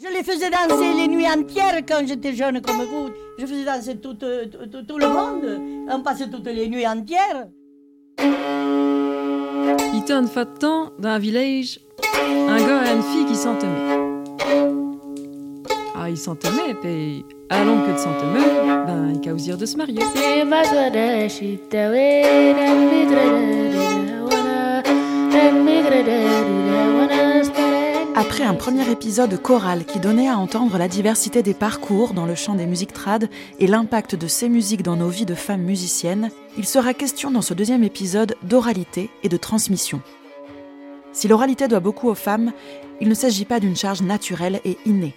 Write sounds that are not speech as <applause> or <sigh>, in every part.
Je les faisais danser les nuits entières quand j'étais jeune comme vous. Je faisais danser tout, tout, tout le monde. On passait toutes les nuits entières. Il t'en fait temps dans un village, un gars et une fille qui s'entemaient. Ah, ils s'entemaient, puis à longue que de s'entemer, ben, ils causirent de se marier. Après un premier épisode choral qui donnait à entendre la diversité des parcours dans le chant des musiques trad et l'impact de ces musiques dans nos vies de femmes musiciennes, il sera question dans ce deuxième épisode d'oralité et de transmission. Si l'oralité doit beaucoup aux femmes, il ne s'agit pas d'une charge naturelle et innée.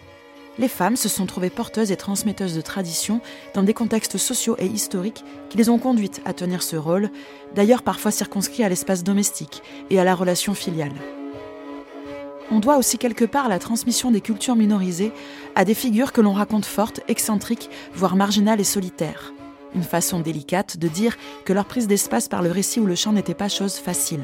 Les femmes se sont trouvées porteuses et transmetteuses de traditions dans des contextes sociaux et historiques qui les ont conduites à tenir ce rôle, d'ailleurs parfois circonscrit à l'espace domestique et à la relation filiale on doit aussi quelque part la transmission des cultures minorisées à des figures que l'on raconte fortes, excentriques, voire marginales et solitaires. Une façon délicate de dire que leur prise d'espace par le récit ou le chant n'était pas chose facile.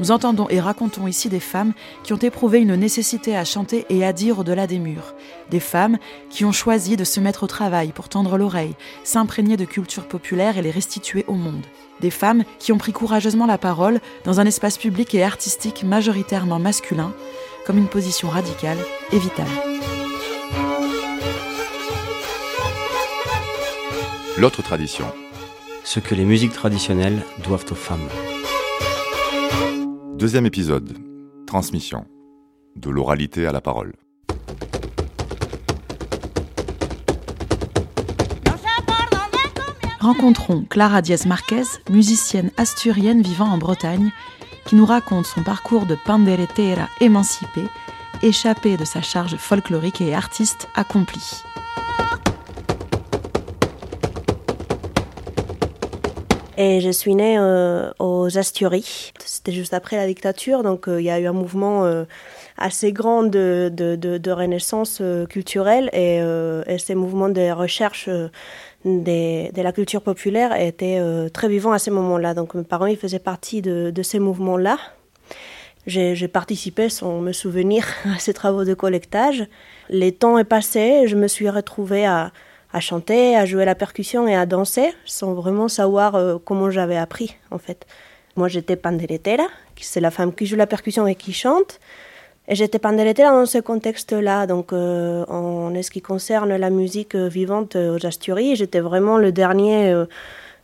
Nous entendons et racontons ici des femmes qui ont éprouvé une nécessité à chanter et à dire au-delà des murs. Des femmes qui ont choisi de se mettre au travail pour tendre l'oreille, s'imprégner de culture populaire et les restituer au monde. Des femmes qui ont pris courageusement la parole dans un espace public et artistique majoritairement masculin, comme une position radicale et vitale. L'autre tradition. Ce que les musiques traditionnelles doivent aux femmes. Deuxième épisode. Transmission. De l'oralité à la parole. Rencontrons Clara Diaz Marquez, musicienne asturienne vivant en Bretagne, qui nous raconte son parcours de panderetera émancipée, échappée de sa charge folklorique et artiste accomplie. Et je suis née euh, aux Asturies. C'était juste après la dictature, donc euh, il y a eu un mouvement euh, assez grand de, renaissance culturelle et, et, ces mouvements de recherche de la culture populaire étaient très vivants à ce moment-là. Donc mes parents ils faisaient partie de, ces mouvements-là. J'ai participé sans me souvenir <laughs> à ces travaux de collectage. Les temps est passé, je me suis retrouvée à à chanter, à jouer la percussion et à danser sans vraiment savoir euh, comment j'avais appris en fait. Moi j'étais panderetera, c'est la femme qui joue la percussion et qui chante. Et j'étais panderetera dans ce contexte-là. Donc euh, en ce qui concerne la musique euh, vivante aux Asturies, j'étais vraiment le dernier,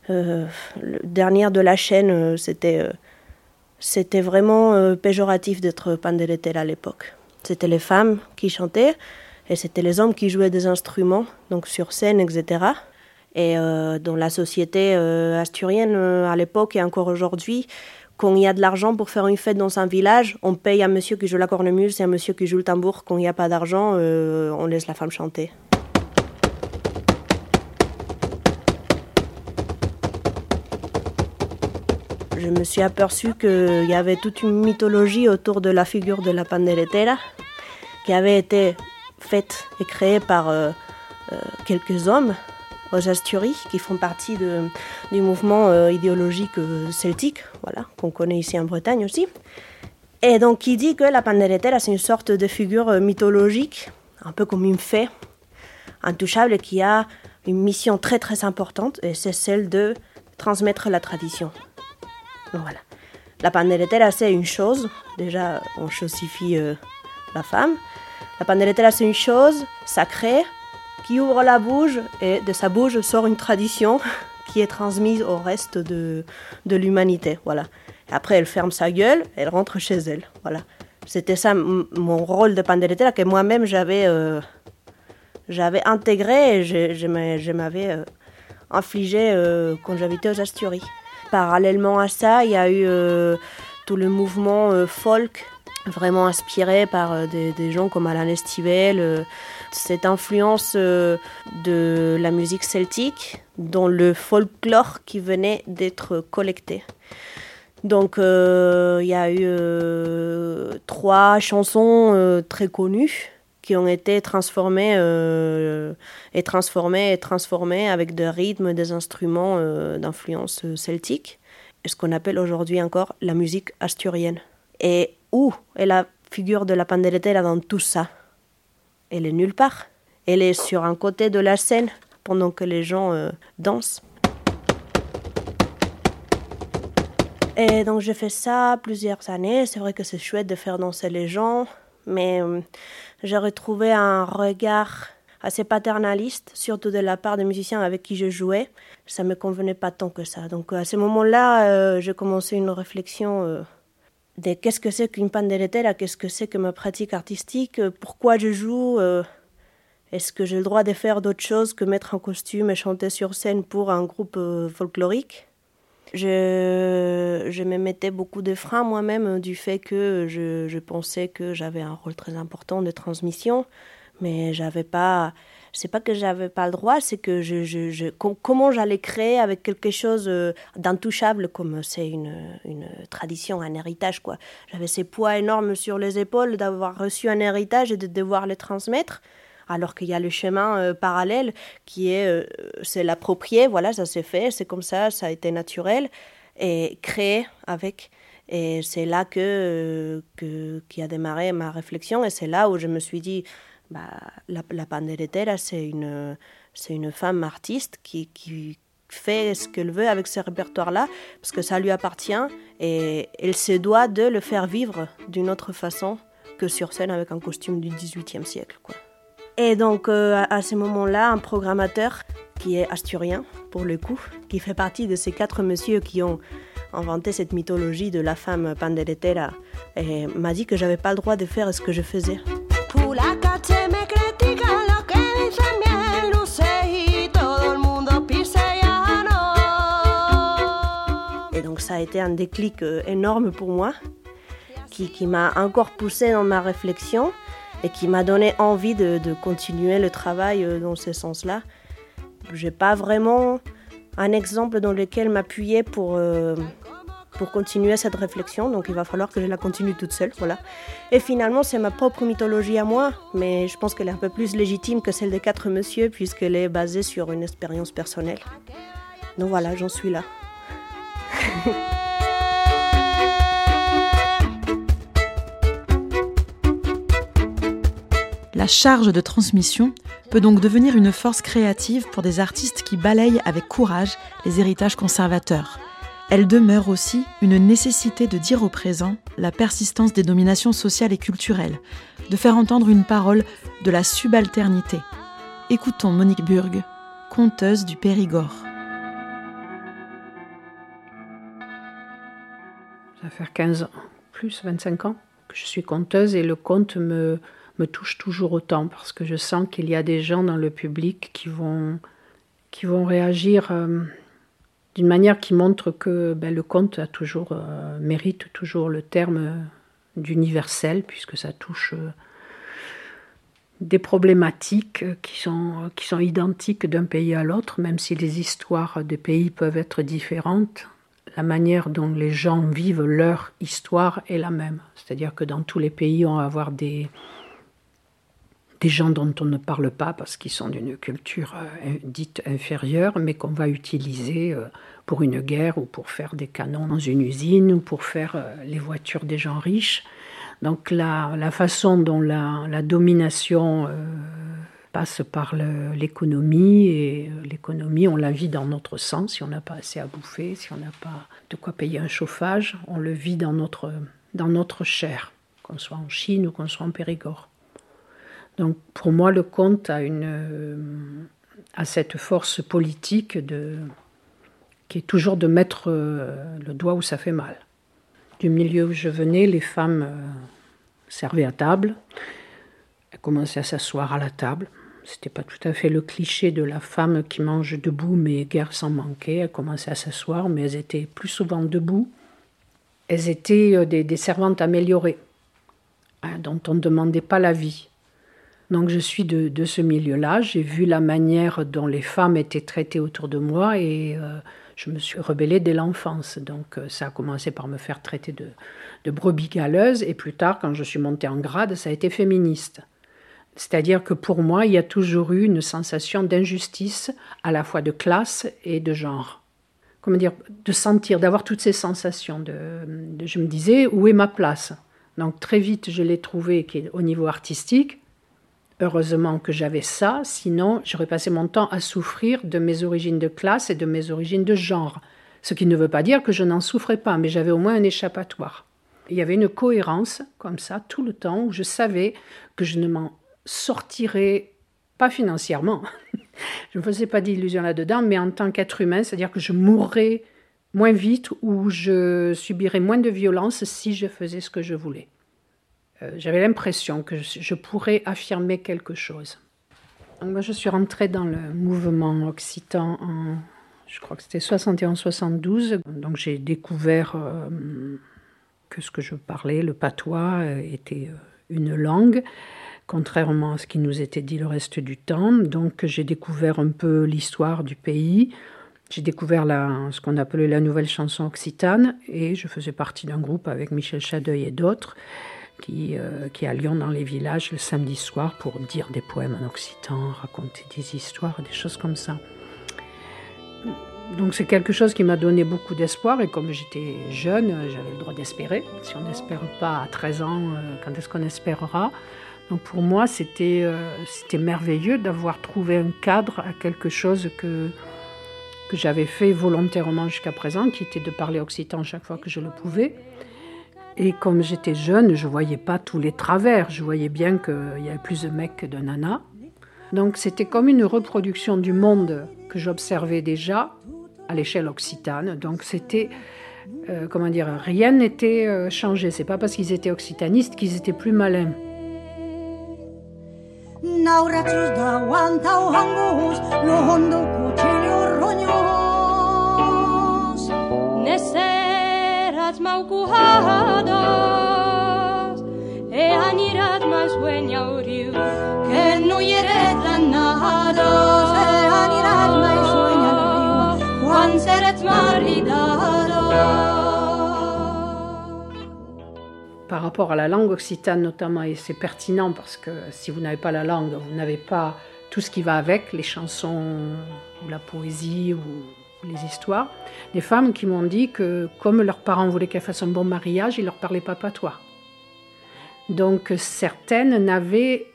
le dernier de la chaîne. c'était, c'était vraiment péjoratif d'être panderetera à l'époque. C'était les femmes qui chantaient. Et c'était les hommes qui jouaient des instruments, donc sur scène, etc. Et euh, dans la société euh, asturienne, euh, à l'époque et encore aujourd'hui, quand il y a de l'argent pour faire une fête dans un village, on paye un monsieur qui joue la cornemuse et un monsieur qui joue le tambour. Quand il n'y a pas d'argent, on laisse la femme chanter. Je me suis aperçu qu'il y avait toute une mythologie autour de la figure de la panderetera qui avait été faite et créée par euh, euh, quelques hommes aux Asturies qui font partie du mouvement euh, idéologique celtique, voilà, qu'on connaît ici en Bretagne aussi. Et donc, qui dit que la panderetera, c'est une sorte de figure mythologique, un peu comme une fée intouchable qui a une mission très très importante, et c'est celle de transmettre la tradition. Donc voilà. La panderetera, c'est une chose. Déjà, on chosifie la femme. La panderetera, c'est une chose sacrée qui ouvre la bouche et de sa bouche sort une tradition qui est transmise au reste de, de l'humanité. Voilà. après, elle ferme sa gueule, elle rentre chez elle. Voilà. C'était ça mon rôle de panderetera que moi-même j'avais euh, j'avais intégré et je, m'avais euh, infligé euh, quand j'habitais aux Asturies. Parallèlement à ça, il y a eu tout le mouvement folk vraiment inspiré par euh, des, gens comme Alain Estivel, euh, cette influence euh, de la musique celtique dans le folklore qui venait d'être collecté. Donc il y a eu trois chansons très connues qui ont été transformées et transformées et transformées avec des rythmes, des instruments d'influence celtique, ce qu'on appelle aujourd'hui encore la musique asturienne. Et où est la figure de la panderetera dans tout ça elle est nulle part. Elle est sur un côté de la scène pendant que les gens euh, dansent. Et donc j'ai fait ça plusieurs années. C'est vrai que c'est chouette de faire danser les gens, mais euh, j'ai retrouvé un regard assez paternaliste, surtout de la part des musiciens avec qui je jouais. Ça me convenait pas tant que ça. Donc à ce moment-là, euh, j'ai commencé une réflexion qu'est-ce que c'est qu'une panderetera, qu'est-ce que c'est que ma pratique artistique, pourquoi je joue, est-ce que j'ai le droit de faire d'autres choses que mettre un costume et chanter sur scène pour un groupe folklorique? Je, je me mettais beaucoup de freins moi-même du fait que je, je pensais que j'avais un rôle très important de transmission, mais j'avais pas. C'est pas que j'avais pas le droit, c'est que je, je, je comment j'allais créer avec quelque chose euh, d'intouchable comme c'est une, une tradition, un héritage quoi. J'avais ces poids énormes sur les épaules d'avoir reçu un héritage et de devoir le transmettre alors qu'il y a le chemin euh, parallèle qui est, euh, c'est l'approprier, voilà, ça s'est fait, c'est comme ça, ça a été naturel, et créer avec. Et c'est là que, qui a démarré ma réflexion, et c'est là où je me suis dit, bah, la, la panderetera, c'est une, femme artiste qui, fait ce qu'elle veut avec ce répertoire-là, parce que ça lui appartient, et elle se doit de le faire vivre d'une autre façon que sur scène avec un costume du XVIIIe siècle. Et donc euh, à ce moment-là, un programmateur qui est asturien pour le coup, qui fait partie de ces quatre messieurs qui ont inventé cette mythologie de la femme panderetera, m'a dit que j'avais pas le droit de faire ce que je faisais. Et donc ça a été un déclic euh, énorme pour moi, qui, qui m'a encore poussé dans ma réflexion et qui m'a donné envie de, continuer le travail euh, dans ce sens-là. Je n'ai pas vraiment un exemple dans lequel m'appuyer pour, euh, pour continuer cette réflexion, donc il va falloir que je la continue toute seule. Voilà. Et finalement, c'est ma propre mythologie à moi, mais je pense qu'elle est un peu plus légitime que celle des quatre messieurs, puisqu'elle est basée sur une expérience personnelle. Donc voilà, j'en suis là. <laughs> La charge de transmission peut donc devenir une force créative pour des artistes qui balayent avec courage les héritages conservateurs. Elle demeure aussi une nécessité de dire au présent la persistance des dominations sociales et culturelles, de faire entendre une parole de la subalternité. Écoutons Monique Burg, conteuse du Périgord. Ça va faire 15 ans, plus 25 ans que je suis conteuse et le conte me, me touche toujours autant parce que je sens qu'il y a des gens dans le public qui vont, qui vont réagir euh, d'une manière qui montre que ben, le conte a toujours, euh, mérite toujours le terme d'universel puisque ça touche euh, des problématiques qui sont, qui sont identiques d'un pays à l'autre, même si les histoires des pays peuvent être différentes. La manière dont les gens vivent leur histoire est la même. C'est-à-dire que dans tous les pays, on va avoir des, des gens dont on ne parle pas parce qu'ils sont d'une culture euh, dite inférieure, mais qu'on va utiliser euh, pour une guerre ou pour faire des canons dans une usine ou pour faire euh, les voitures des gens riches. Donc la, façon dont la, la domination passe par l'économie, et l'économie, on la vit dans notre sang, si on n'a pas assez à bouffer, si on n'a pas de quoi payer un chauffage, on le vit dans notre, dans notre chair, qu'on soit en Chine ou qu'on soit en Périgord. Donc pour moi, le conte euh, a cette force politique de, qui est toujours de mettre euh, le doigt où ça fait mal. Du milieu où je venais, les femmes euh, servaient à table, elles commençaient à s'asseoir à la table. C'était pas tout à fait le cliché de la femme qui mange debout, mais guère sans manquer. Elles commençaient à s'asseoir, mais elles étaient plus souvent debout. Elles étaient des, servantes améliorées, hein, dont on ne demandait pas la vie. Donc je suis de, ce milieu-là, j'ai vu la manière dont les femmes étaient traitées autour de moi et euh, je me suis rebellée dès l'enfance. Donc euh, ça a commencé par me faire traiter de, brebis galeuse et plus tard, quand je suis montée en grade, ça a été féministe. C'est-à-dire que pour moi, il y a toujours eu une sensation d'injustice, à la fois de classe et de genre. Comment dire, de sentir, d'avoir toutes ces sensations. Je me disais, où est ma place? Donc très vite, je l'ai trouvé au niveau artistique, Heureusement que j'avais ça, sinon j'aurais passé mon temps à souffrir de mes origines de classe et de mes origines de genre. Ce qui ne veut pas dire que je n'en souffrais pas, mais j'avais au moins un échappatoire. Il y avait une cohérence comme ça tout le temps où je savais que je ne m'en sortirais pas financièrement. <laughs> je ne faisais pas d'illusions là-dedans, mais en tant qu'être humain, c'est-à-dire que je mourrais moins vite ou je subirais moins de violence si je faisais ce que je voulais. Euh, j'avais l'impression que je, pourrais affirmer quelque chose. moi, je suis rentrée dans le mouvement occitan en, je crois que c'était 71-72. Donc j'ai découvert euh, que ce que je parlais, le patois, euh, était une langue contrairement à ce qui nous était dit le reste du temps. Donc j'ai découvert un peu l'histoire du pays, j'ai découvert ce qu'on appelait la nouvelle chanson occitane, et je faisais partie d'un groupe avec Michel Chadeuil et d'autres qui, euh, qui allions dans les villages le samedi soir pour dire des poèmes en occitan, raconter des histoires, des choses comme ça. Donc c'est quelque chose qui m'a donné beaucoup d'espoir et comme j'étais jeune, j'avais le droit d'espérer. Si on n'espère pas à 13 ans, euh, quand est-ce qu'on espérera? Donc pour moi, c'était euh, c'était merveilleux d'avoir trouvé un cadre à quelque chose que, que j'avais fait volontairement jusqu'à présent, qui était de parler occitan chaque fois que je le pouvais. Et comme j'étais jeune, je voyais pas tous les travers. Je voyais bien qu'il y avait plus de mecs que de nanas. Donc c'était comme une reproduction du monde que j'observais déjà à l'échelle occitane. Donc c'était, euh, comment dire, rien n'était euh, changé. C'est pas parce qu'ils étaient occitanistes qu'ils étaient plus malins. Seret maridados par rapport à la langue occitane notamment, et c'est pertinent parce que si vous n'avez pas la langue, vous n'avez pas tout ce qui va avec, les chansons ou la poésie ou, les histoires, des femmes qui m'ont dit que comme leurs parents voulaient qu'elles fassent un bon mariage, ils leur parlaient pas patois. Donc certaines n'avaient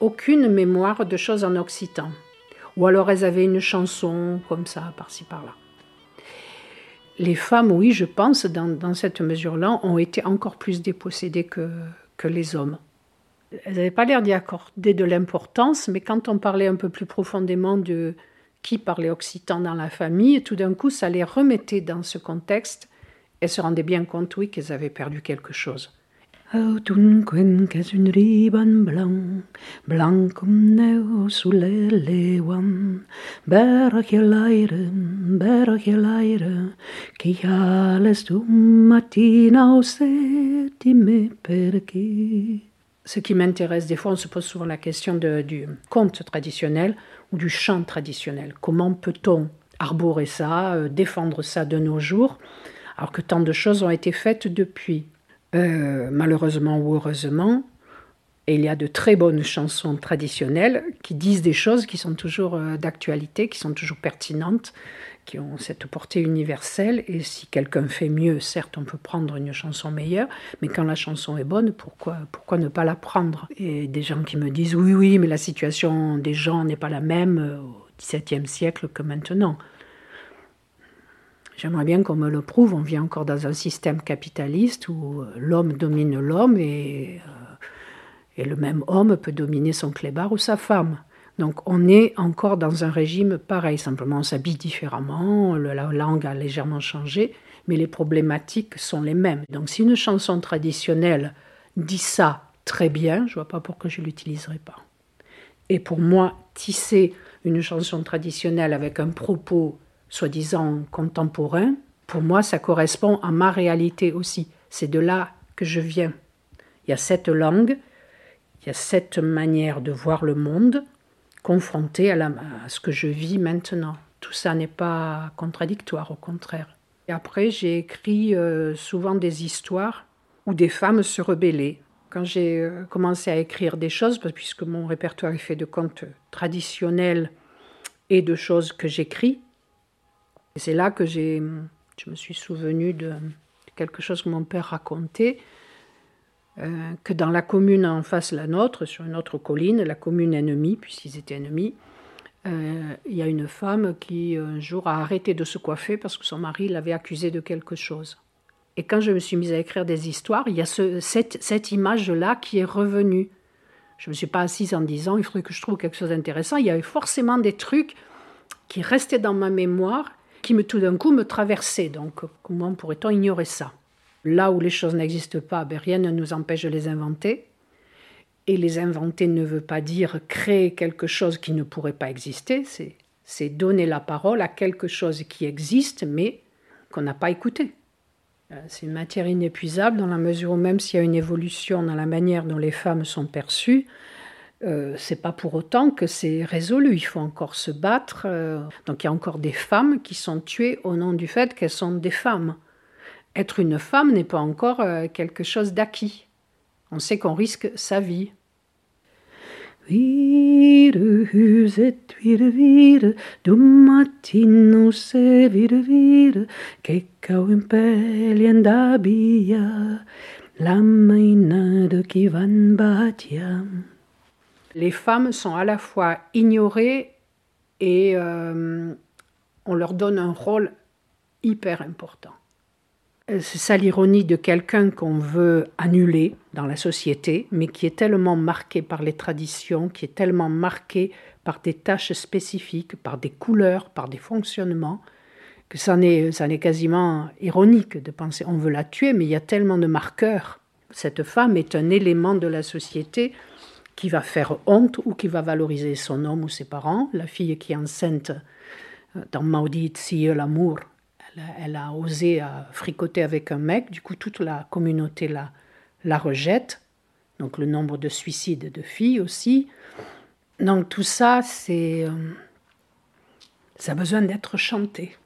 aucune mémoire de choses en occitan. Ou alors elles avaient une chanson comme ça, par-ci par-là les femmes, oui, je pense, dans, cette mesure-là, ont été encore plus dépossédées que, que les hommes. Elles n'avaient pas l'air d'y accorder de l'importance, mais quand on parlait un peu plus profondément de qui parlait occitan dans la famille, tout d'un coup, ça les remettait dans ce contexte. Elles se rendaient bien compte, oui, qu'elles avaient perdu quelque chose. Ce qui m'intéresse, des fois on se pose souvent la question de, du conte traditionnel du chant traditionnel. Comment peut-on arborer ça, euh, défendre ça de nos jours, alors que tant de choses ont été faites depuis? Euh, malheureusement ou heureusement, il y a de très bonnes chansons traditionnelles qui disent des choses qui sont toujours euh, d'actualité, qui sont toujours pertinentes, qui ont cette portée universelle. Et si quelqu'un fait mieux, certes, on peut prendre une chanson meilleure, mais quand la chanson est bonne, pourquoi, pourquoi ne pas la prendre? Et des gens qui me disent oui, oui, mais la situation des gens n'est pas la même euh, au XVIIe siècle que maintenant. J'aimerais bien qu'on me le prouve. On vit encore dans un système capitaliste où euh, l'homme domine l'homme et, et, le même homme peut dominer son clébard ou sa femme. Donc on est encore dans un régime pareil, simplement on s'habille différemment, la langue a légèrement changé, mais les problématiques sont les mêmes. Donc si une chanson traditionnelle dit ça très bien, je ne vois pas pourquoi je ne l'utiliserai pas. Et pour moi, tisser une chanson traditionnelle avec un propos soi-disant contemporain, pour moi, ça correspond à ma réalité aussi. C'est de là que je viens. Il y a cette langue, il y a cette manière de voir le monde confrontée à, ce que je vis maintenant. Tout ça n'est pas contradictoire, au contraire. Et après, j'ai écrit euh, souvent des histoires où des femmes se rebellaient. Quand j'ai euh, commencé à écrire des choses, puisque mon répertoire est fait de contes traditionnels et de choses que j'écris, c'est là que j'ai, je me suis souvenu de quelque chose que mon père racontait. Euh, que dans la commune en face la nôtre, sur une autre colline, la commune ennemie, puisqu'ils étaient ennemis, euh, il y a une femme qui un jour a arrêté de se coiffer parce que son mari l'avait accusée de quelque chose. Et quand je me suis mise à écrire des histoires, il y a cette, image-là qui est revenue. Je ne me suis pas assise en disant il faudrait que je trouve quelque chose d'intéressant. Il y avait forcément des trucs qui restaient dans ma mémoire, qui me tout d'un coup me traversaient. Donc comment pourrait-on ignorer ça? Là où les choses n'existent pas, ben, rien ne nous empêche de les inventer. Et les inventer ne veut pas dire créer quelque chose qui ne pourrait pas exister, c'est donner la parole à quelque chose qui existe mais qu'on n'a pas écouté. Euh, c'est une matière inépuisable dans la mesure où même s'il y a une évolution dans la manière dont les femmes sont perçues, euh, c'est pas pour autant que c'est résolu. Il faut encore se battre. Euh. donc il y a encore des femmes qui sont tuées au nom du fait qu'elles sont des femmes. Être une femme n'est pas encore euh, quelque chose d'acquis. On sait qu'on risque sa vie. Les femmes sont à la fois ignorées et euh, on leur donne un rôle hyper important. Euh, c'est ça l'ironie de quelqu'un qu'on veut annuler dans la société, mais qui est tellement marqué par les traditions, qui est tellement marqué par des tâches spécifiques, par des couleurs, par des fonctionnements, que ça est, ça est quasiment ironique de penser on veut la tuer, mais il y a tellement de marqueurs. Cette femme est un élément de la société qui va faire honte ou qui va valoriser son homme ou ses parents. La fille qui est enceinte euh, dans Maudite si l'amour elle a osé euh, fricoter avec un mec, du coup toute la communauté la, la rejette. Donc le nombre de suicides de filles aussi. Donc tout ça, c'est... Euh, ça a besoin d'être chanté.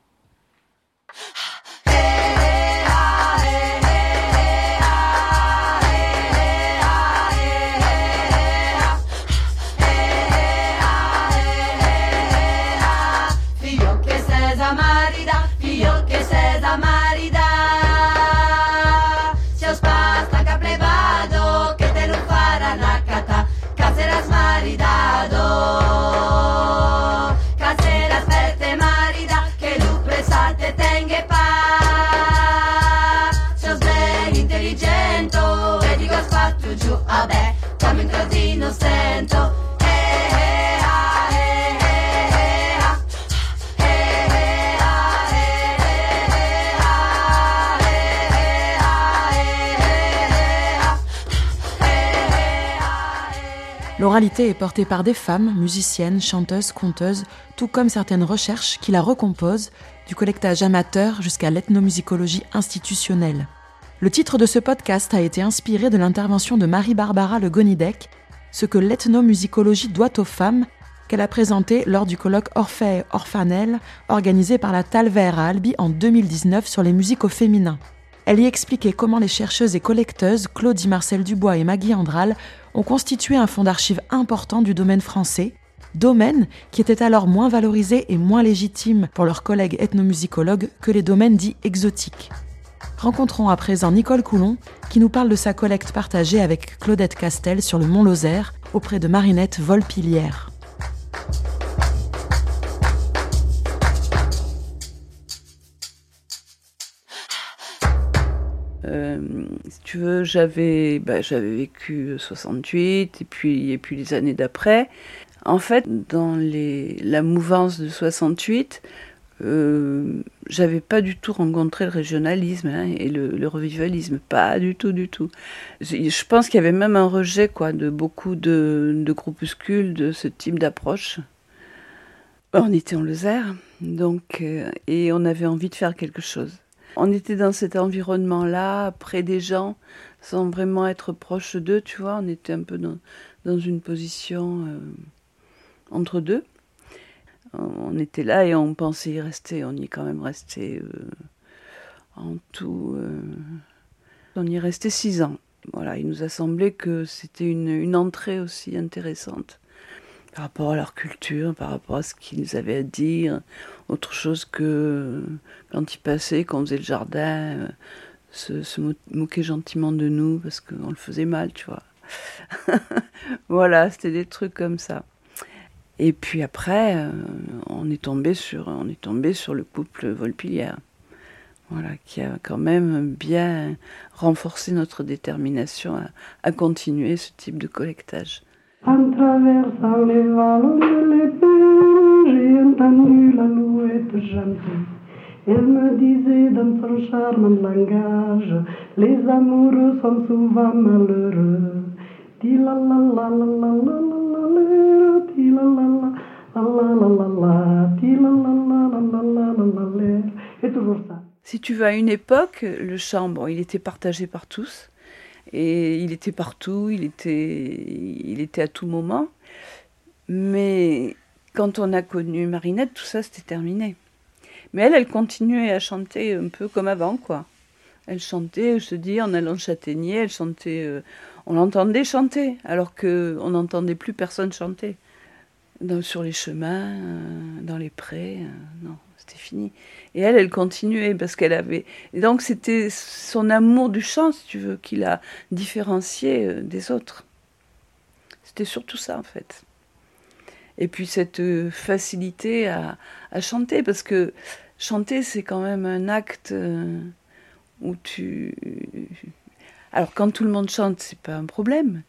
L'oralité est portée par des femmes, musiciennes, chanteuses, conteuses, tout comme certaines recherches qui la recomposent, du collectage amateur jusqu'à l'ethnomusicologie institutionnelle. Le titre de ce podcast a été inspiré de l'intervention de Marie-Barbara Le Gonidec, ce que l'ethnomusicologie doit aux femmes, qu'elle a présenté lors du colloque Orphée Orphanel organisé par la Talver à Albi en 2019 sur les musiques au féminin. Elle y expliquait comment les chercheuses et collecteuses Claudie Marcel Dubois et Maggie Andral ont constitué un fonds d'archives important du domaine français, domaine qui était alors moins valorisé et moins légitime pour leurs collègues ethnomusicologues que les domaines dits exotiques. Rencontrons à présent Nicole Coulon, qui nous parle de sa collecte partagée avec Claudette Castel sur le Mont Lozère, auprès de Marinette Volpilière. Euh, si tu veux, j'avais bah, vécu 68 et puis, et puis les années d'après. En fait, dans la mouvance de 68, euh, j'avais pas du tout rencontré le régionalisme hein, et le, revivalisme, pas du tout, du tout. Je pense qu'il y avait même un rejet quoi, de beaucoup de, de groupuscules de ce type d'approche. On était en Lozère, donc, euh, et on avait envie de faire quelque chose. On était dans cet environnement-là, près des gens, sans vraiment être proche d'eux, tu vois. On était un peu dans, une position euh, entre deux. On était là et on pensait y rester. On y est quand même resté euh, en tout. Euh, on y est resté six ans. Voilà, il nous a semblé que c'était une, une entrée aussi intéressante par rapport à leur culture, par rapport à ce qu'ils avaient à dire, autre chose que quand ils passaient, qu'on faisait le jardin, se, se moquer gentiment de nous parce qu'on le faisait mal, tu vois. <laughs> voilà, c'était des trucs comme ça. Et puis après, euh, on est tombé sur, on est tombé sur le couple Volpilière, voilà, qui a quand même bien renforcé notre détermination à, à continuer ce type de collectage. En traversant les vallons de l'épée, j'ai entendu la chanter. Elle me disait dans son charmant langage, les amoureux sont souvent malheureux. Si tu veux, à une époque, le chant, il était partagé par tous. Et il était partout, il était, il était à tout moment. Mais quand on a connu Marinette, tout ça, c'était terminé. Mais elle, elle continuait à chanter un peu comme avant, quoi. Elle chantait, je te dis, en allant châtaignier, elle chantait... Euh, on l'entendait chanter, alors qu'on n'entendait plus personne chanter. sur les chemins, euh, dans les prés, euh, non, c'était fini. Et elle, elle continuait parce qu'elle avait. Et donc c'était son amour du chant, si tu veux, qui l'a différencié euh, des autres. C'était surtout ça, en fait. Et puis cette facilité à, chanter, parce que chanter, c'est quand même un acte où tu alors quand tout le monde chante, c'est pas un problème.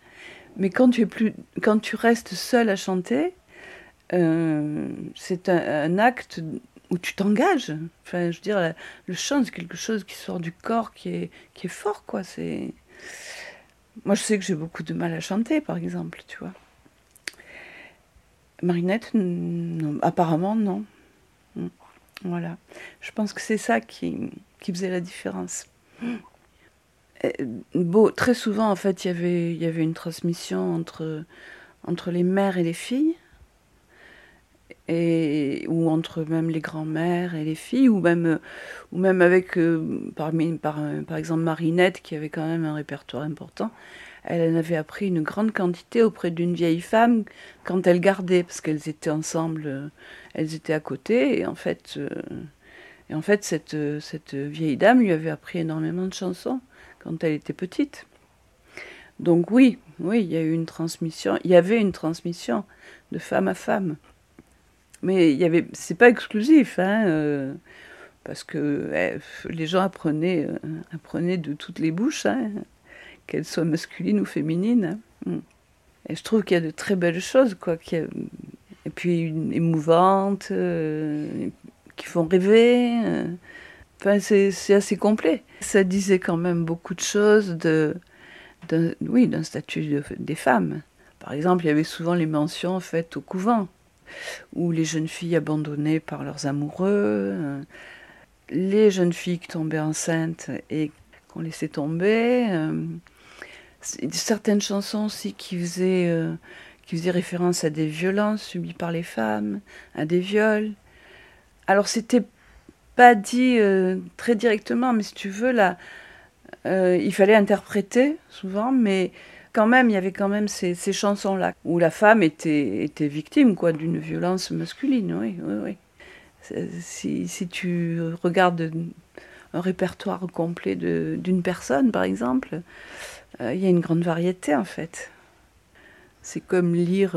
Mais quand tu, es plus, quand tu restes seul à chanter, euh, c'est un, acte où tu t'engages. Enfin, je veux dire, le chant, c'est quelque chose qui sort du corps, qui est, qui est fort, quoi. C'est... Moi, je sais que j'ai beaucoup de mal à chanter, par exemple, tu vois. Marinette, apparemment, non. Voilà. Je pense que c'est ça qui, faisait la différence. Beau, très souvent, en fait, il y avait une transmission entre, les mères et les filles, et, ou entre même les grands-mères et les filles, ou même, avec, euh, par exemple, Marinette, qui avait quand même un répertoire important. Elle en avait appris une grande quantité auprès d'une vieille femme quand elle gardait, parce qu'elles étaient ensemble, euh, elles étaient à côté, et en fait, en fait cette, vieille dame lui avait appris énormément de chansons quand elle était petite. Donc oui, oui, il y a eu une transmission, il y avait une transmission de femme à femme. Mais il y avait, c'est pas exclusif, hein, euh, parce que eh, les gens apprenaient, euh, apprenaient de toutes les bouches, hein, qu'elles soient masculines ou féminines. Hein. Mm. Et je trouve qu'il y a de très belles choses, quoi, qui et puis une, émouvantes, euh, qui font rêver c'est assez complet. Ça disait quand même beaucoup de choses de, oui, d'un statut des femmes. Par exemple, il y avait souvent les mentions faites au couvent, où les jeunes filles abandonnées par leurs amoureux, euh, les jeunes filles qui tombaient enceintes et qu'on laissait tomber, euh, certaines chansons aussi qui faisaient, euh, qui faisaient référence à des violences subies par les femmes, à des viols. Alors c'était pas dit euh, très directement, mais si tu veux, là, euh, il fallait interpréter souvent, mais quand même, il y avait quand même ces, chansons-là, où la femme était, était victime quoi d'une violence masculine, oui, oui, oui. Si, si tu regardes un répertoire complet d'une personne, par exemple, il y a une grande variété, en fait. C'est comme lire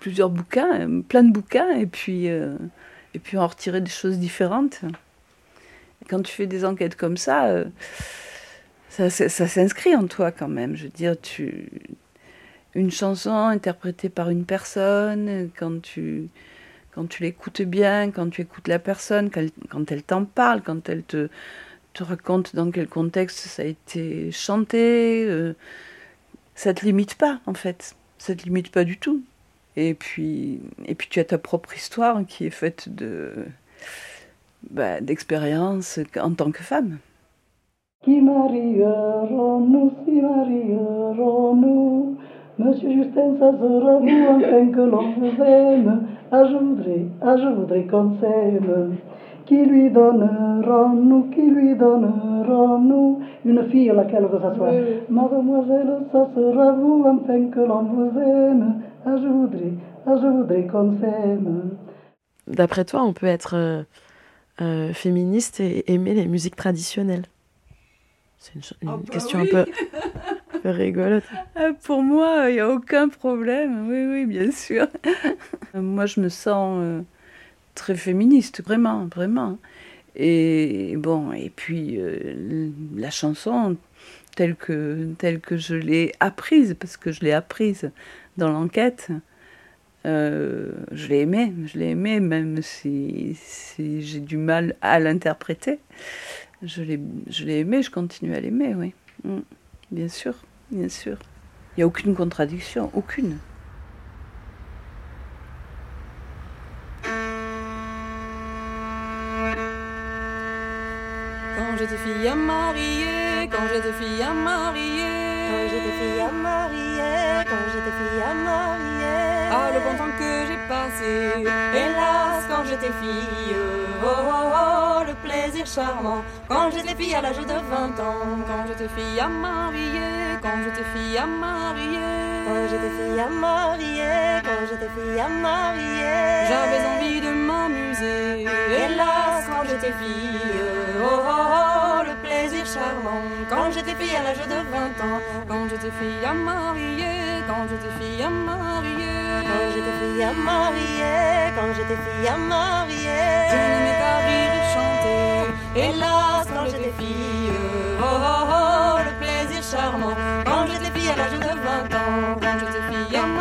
plusieurs bouquins, plein de bouquins, et puis et puis en retirer des choses différentes. quand tu fais des enquêtes comme ça, euh, ça, ça, s'inscrit en toi quand même. Je veux dire, tu, une chanson interprétée par une personne, quand tu, quand tu l'écoutes bien, quand tu écoutes la personne, quand, elle t'en parle, quand elle te, te raconte dans quel contexte ça a été chanté, euh, ça te limite pas en fait. Ça te limite pas du tout. Et puis, et puis tu as ta propre histoire qui est faite de bah, d'expériences en tant que femme. Qui marierons-nous, si marierons-nous? Monsieur Justin, ça sera vous enfin que l'on vous aime. Ah, je voudrais, ah, je voudrais qu'on s'aime. Qui lui donnerons-nous, qui lui donnerons-nous Une fille à laquelle vous s'asseoir. Mademoiselle, ça sera vous enfin que l'on vous aime. Ah, je voudrais, ah, je voudrais qu'on s'aime. D'après toi, on peut être euh, euh, féministe et aimer les musiques traditionnelles? C'est une, ah bah question un peu, rigolote. Ah, pour moi, il n'y a aucun problème. Oui, oui, bien sûr. <laughs> moi, je me sens euh, très féministe, vraiment, vraiment. Et bon, et puis euh, la chanson telle que, telle que je l'ai apprise, parce que je l'ai apprise dans l'enquête, euh, je l'ai aimée, je l'ai aimée, même si, si j'ai du mal à l'interpréter. Je l'ai, l'ai aimée, je continue à l'aimer, oui. Mm. Bien sûr, bien sûr. Il n'y a aucune contradiction, aucune. J'étais fille à marier, quand j'étais fille à marier, quand j'étais fille à marier, quand j'étais fille à marier. Ah, le bon temps que j'ai passé, hélas, quand j'étais fille, oh oh oh, le plaisir charmant. Quand j'étais fille à l'âge de 20 ans, quand j'étais fille à marier, quand j'étais fille à marier. Quand j'étais fille à marier, quand j'étais fille à marier. J'avais envie de m'amuser, hélas, quand j'étais fille, oh oh oh, charmant. Quand j'étais fille à l'âge de 20 ans, quand j'étais fille à marier, quand j'étais fille à marier. Quand j'étais fille à marier, quand j'étais fille à marier. Je n'aimais qu'à rire et chanter. Hélas, quand j'étais fille, oh oh oh, le plaisir charmant. Quand j'étais fille à l'âge de 20 ans, quand j'étais fille à marier,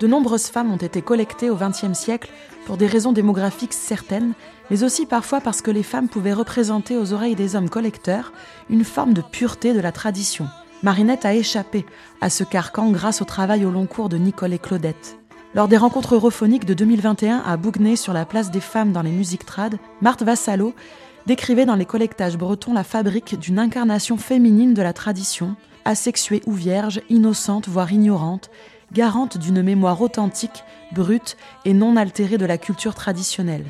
De nombreuses femmes ont été collectées au XXe siècle pour des raisons démographiques certaines, mais aussi parfois parce que les femmes pouvaient représenter aux oreilles des hommes collecteurs une forme de pureté de la tradition. Marinette a échappé à ce carcan grâce au travail au long cours de Nicole et Claudette. Lors des rencontres europhoniques de 2021 à Bougnay sur la place des femmes dans les musiques trad, Marthe Vassalo décrivait dans les collectages bretons la fabrique d'une incarnation féminine de la tradition, asexuée ou vierge, innocente voire ignorante, garante d'une mémoire authentique, brute et non altérée de la culture traditionnelle.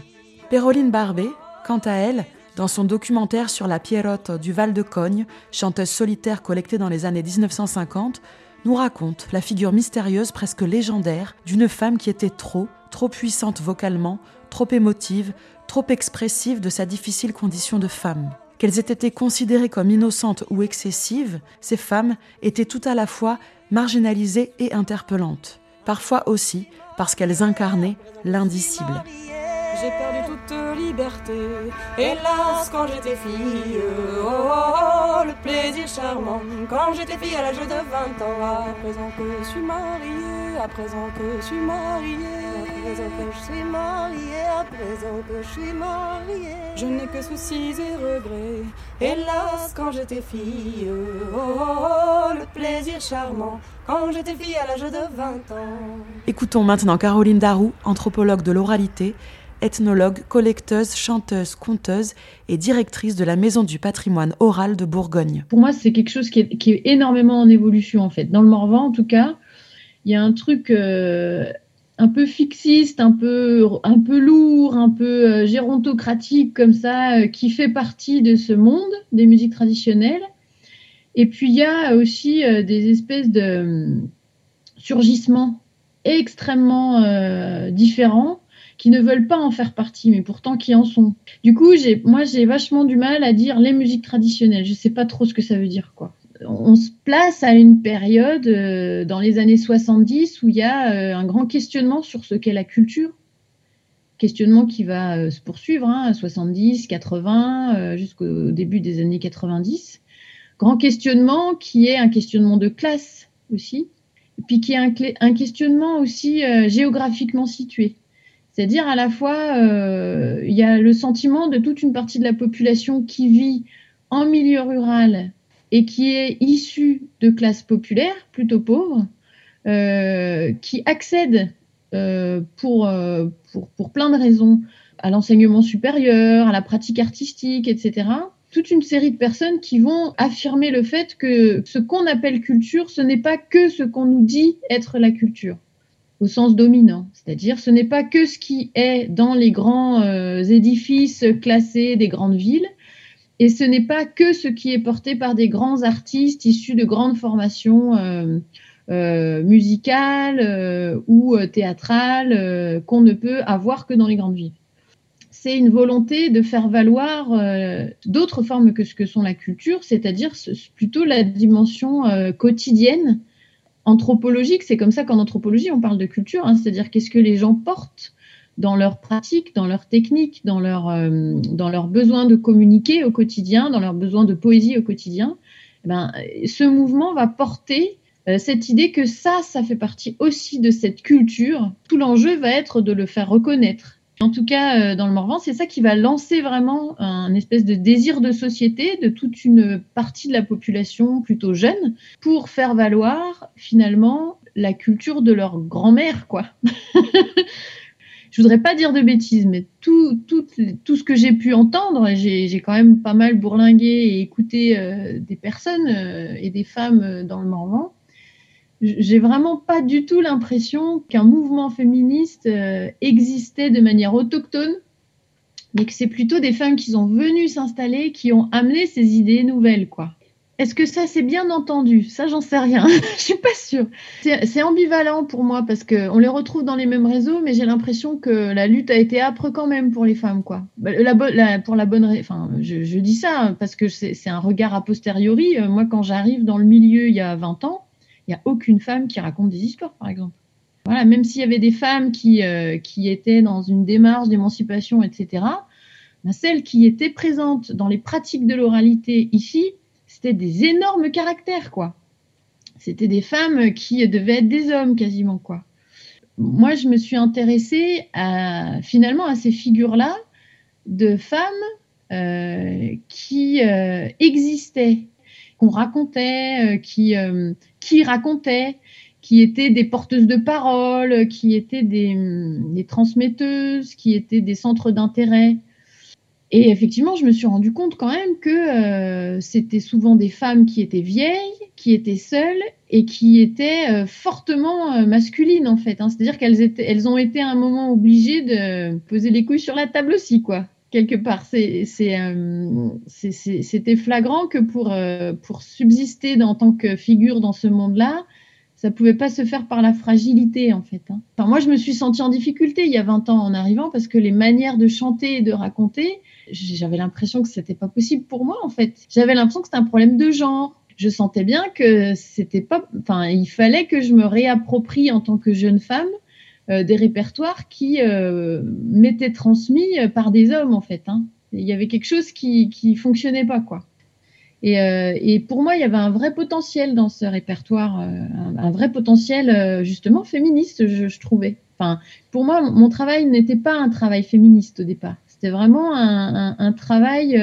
Péroline Barbet, quant à elle, dans son documentaire sur la Pierrotte du Val-de-Cogne, chanteuse solitaire collectée dans les années 1950, nous raconte la figure mystérieuse, presque légendaire, d'une femme qui était trop, trop puissante vocalement, trop émotive, trop expressive de sa difficile condition de femme. Qu'elles aient été considérées comme innocentes ou excessives, ces femmes étaient tout à la fois marginalisées et interpellantes. Parfois aussi parce qu'elles incarnaient l'indicible. Liberté. Hélas, quand j'étais fille, oh, oh, oh, le plaisir charmant. Quand j'étais fille à l'âge de 20 ans, à présent que je suis mariée, à présent que je suis mariée. À présent que je suis mariée, à présent que je suis mariée. Je n'ai que soucis et regrets. Hélas, quand j'étais fille, oh, oh, oh, le plaisir charmant. Quand j'étais fille à l'âge de 20 ans. Écoutons maintenant Caroline Darou, anthropologue de l'oralité, ethnologue, collecteuse, chanteuse, conteuse et directrice de la Maison du patrimoine oral de Bourgogne. Pour moi, c'est quelque chose qui est, énormément en évolution, en fait. Dans le Morvan, en tout cas, il y a un truc euh, un peu fixiste, un peu, un peu lourd, un peu euh, gérontocratique, comme ça, euh, qui fait partie de ce monde des musiques traditionnelles. Et puis, il y a aussi des espèces de euh, surgissements extrêmement différents qui ne veulent pas en faire partie, mais pourtant qui en sont. Du coup, moi, j'ai vachement du mal à dire les musiques traditionnelles. Je sais pas trop ce que ça veut dire. On se place à une période euh, dans les années 70 où il y a euh, un grand questionnement sur ce qu'est la culture. Questionnement qui va euh, se poursuivre, hein, 70, 80, euh, jusqu'au début des années 90. Grand questionnement qui est un questionnement de classe aussi, et puis qui est un, questionnement aussi géographiquement situé. C'est-à-dire à la fois, euh, il y a le sentiment de toute une partie de la population qui vit en milieu rural et qui est issu de classes populaires, plutôt pauvres, euh, qui accèdent euh, pour, plein de raisons à l'enseignement supérieur, à la pratique artistique, etc. Toute une série de personnes qui vont affirmer le fait que ce qu'on appelle culture, ce n'est pas que ce qu'on nous dit être la culture au sens dominant, c'est-à-dire ce n'est pas que ce qui est dans les grands euh, édifices classés des grandes villes, et ce n'est pas que ce qui est porté par des grands artistes issus de grandes formations euh, euh, musicales ou théâtrales qu'on ne peut avoir que dans les grandes villes. C'est une volonté de faire valoir d'autres formes que ce que sont la culture, c'est-à-dire plutôt la dimension quotidienne anthropologique. C'est comme ça qu'en anthropologie, on parle de culture, hein, c'est-à-dire qu'est-ce que les gens portent dans leur pratique, dans leur technique, dans leur, euh, dans leur besoin de communiquer au quotidien, dans leur besoin de poésie au quotidien. Eh ben, ce mouvement va porter euh, cette idée que ça, ça fait partie aussi de cette culture. Tout l'enjeu va être de le faire reconnaître, en tout cas, euh, dans le Morvan, c'est ça qui va lancer vraiment un espèce de désir de société de toute une partie de la population plutôt jeune pour faire valoir finalement la culture de leur grand-mère, quoi. <laughs> je voudrais pas dire de bêtises, mais tout, tout, tout ce que j'ai pu entendre, j'ai quand même pas mal bourlingué et écouté euh, des personnes euh, et des femmes dans le Morvan, j'ai vraiment pas du tout l'impression qu'un mouvement féministe euh, existait de manière autochtone, mais que c'est plutôt des femmes qui sont venues s'installer, qui ont amené ces idées nouvelles, quoi. Est-ce que ça c'est bien entendu? Ça, j'en sais rien. <laughs> Je suis pas sûre. C'est ambivalent pour moi parce qu'on les retrouve dans les mêmes réseaux, mais j'ai l'impression que la lutte a été âpre quand même pour les femmes, quoi. Bah, pour la bonne, enfin, je, dis ça parce que c'est un regard a posteriori. Euh, moi, quand j'arrive dans le milieu il y a 20 ans, il n'y a aucune femme qui raconte des histoires, par exemple. Voilà, même s'il y avait des femmes qui, euh, étaient dans une démarche d'émancipation, etc., ben, celles qui étaient présentes dans les pratiques de l'oralité ici, c'était des énormes caractères, quoi. C'était des femmes qui devaient être des hommes quasiment, quoi. Moi, je me suis intéressée finalement à ces figures-là de femmes euh, qui euh, existaient qu'on racontait, euh, qui, euh, qui racontaient, qui étaient des porteuses de parole, qui étaient des, des transmetteuses, qui étaient des centres d'intérêt. Et effectivement, je me suis rendu compte quand même que euh, c'était souvent des femmes qui étaient vieilles, qui étaient seules et qui étaient fortement masculines en fait. Hein. C'est-à-dire qu'elles étaient, elles ont été à un moment obligées de poser les couilles sur la table aussi, quoi quelque part. Euh, c'était flagrant que pour, euh, pour subsister en tant que figure dans ce monde-là, ça pouvait pas se faire par la fragilité, en fait. Hein. Enfin, moi, je me suis sentie en difficulté il y a 20 ans en arrivant parce que les manières de chanter et de raconter, j'avais l'impression que c'était pas possible pour moi, en fait. J'avais l'impression que c'était un problème de genre. Je sentais bien que c'était pas, enfin, il fallait que je me réapproprie en tant que jeune femme des répertoires qui euh, m'étaient transmis euh, par des hommes en fait. Hein. Il y avait quelque chose qui qui fonctionnait pas quoi. Et, et, pour moi, il y avait un vrai potentiel dans ce répertoire, un, vrai potentiel justement féministe, je, trouvais. Enfin, pour moi, mon travail n'était pas un travail féministe au départ. C'était vraiment un, un, travail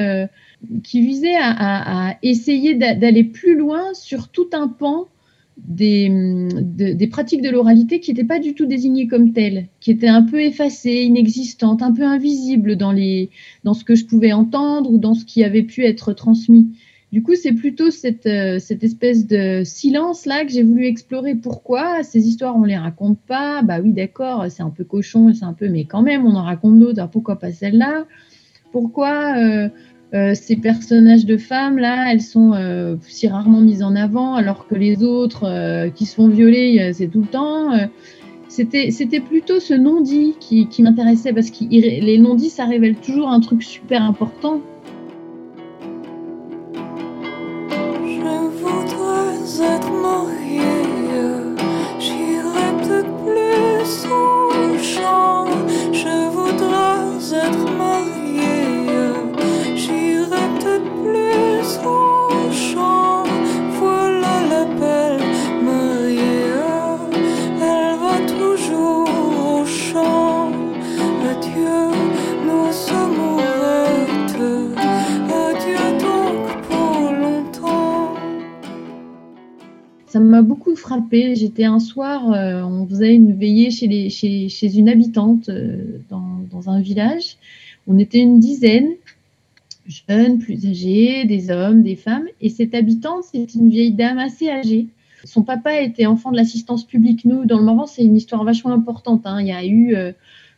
qui visait à essayer d'aller plus loin sur tout un pan des, des pratiques de l'oralité qui n'étaient pas du tout désignées comme telles, qui étaient un peu effacées, inexistantes, un peu invisibles dans, les, dans ce que je pouvais entendre ou dans ce qui avait pu être transmis. Du coup, c'est plutôt cette, euh, cette espèce de silence-là que j'ai voulu explorer. Pourquoi? Ces histoires, on les raconte pas? Bah oui, d'accord, c'est un peu cochon, c'est un peu, mais quand même, on en raconte d'autres. pourquoi pas celle-là? Pourquoi euh, euh, ces personnages de femmes là, elles sont euh, si rarement mises en avant, alors que les autres euh, qui se font violer, c'est tout le temps. c'était, c'était plutôt ce non-dit qui, qui m'intéressait parce que les non-dits, ça révèle toujours un truc super important. J'étais un soir, euh, on faisait une veillée chez, une habitante euh, dans, dans, un village. On était une dizaine, jeunes, plus âgés, des hommes, des femmes. Et cette habitante, c'est une vieille dame assez âgée. Son papa était enfant de l'assistance publique. Nous, dans le Morvan, c'est une histoire vachement importante. Hein. Il y a eu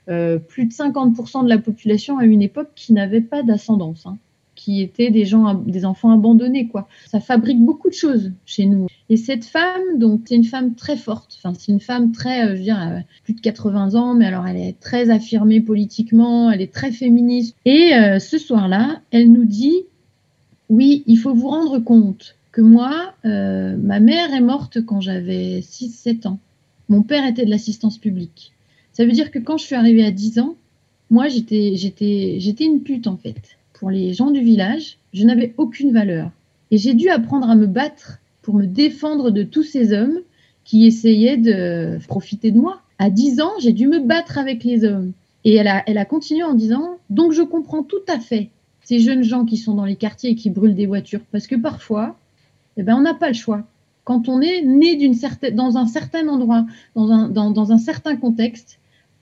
euh, plus de 50% de la population à une époque qui n'avait pas d'ascendance. Hein qui étaient des gens, des enfants abandonnés, quoi. Ça fabrique beaucoup de choses chez nous. Et cette femme, donc, c'est une femme très forte. Enfin, c'est une femme très, euh, je veux dire, euh, plus de 80 ans, mais alors elle est très affirmée politiquement, elle est très féministe. Et euh, ce soir-là, elle nous dit, oui, il faut vous rendre compte que moi, ma mère est morte quand j'avais 6-7 ans. Mon père était de l'assistance publique. Ça veut dire que quand je suis arrivée à 10 ans, moi, j'étais, j'étais, j'étais une pute, en fait pour les gens du village, je n'avais aucune valeur. Et j'ai dû apprendre à me battre pour me défendre de tous ces hommes qui essayaient de profiter de moi. À 10 ans, j'ai dû me battre avec les hommes. Et elle a, elle a continué en disant, donc je comprends tout à fait ces jeunes gens qui sont dans les quartiers et qui brûlent des voitures. Parce que parfois, eh ben, on n'a pas le choix. Quand on est né dans un certain endroit, dans un, dans un certain contexte,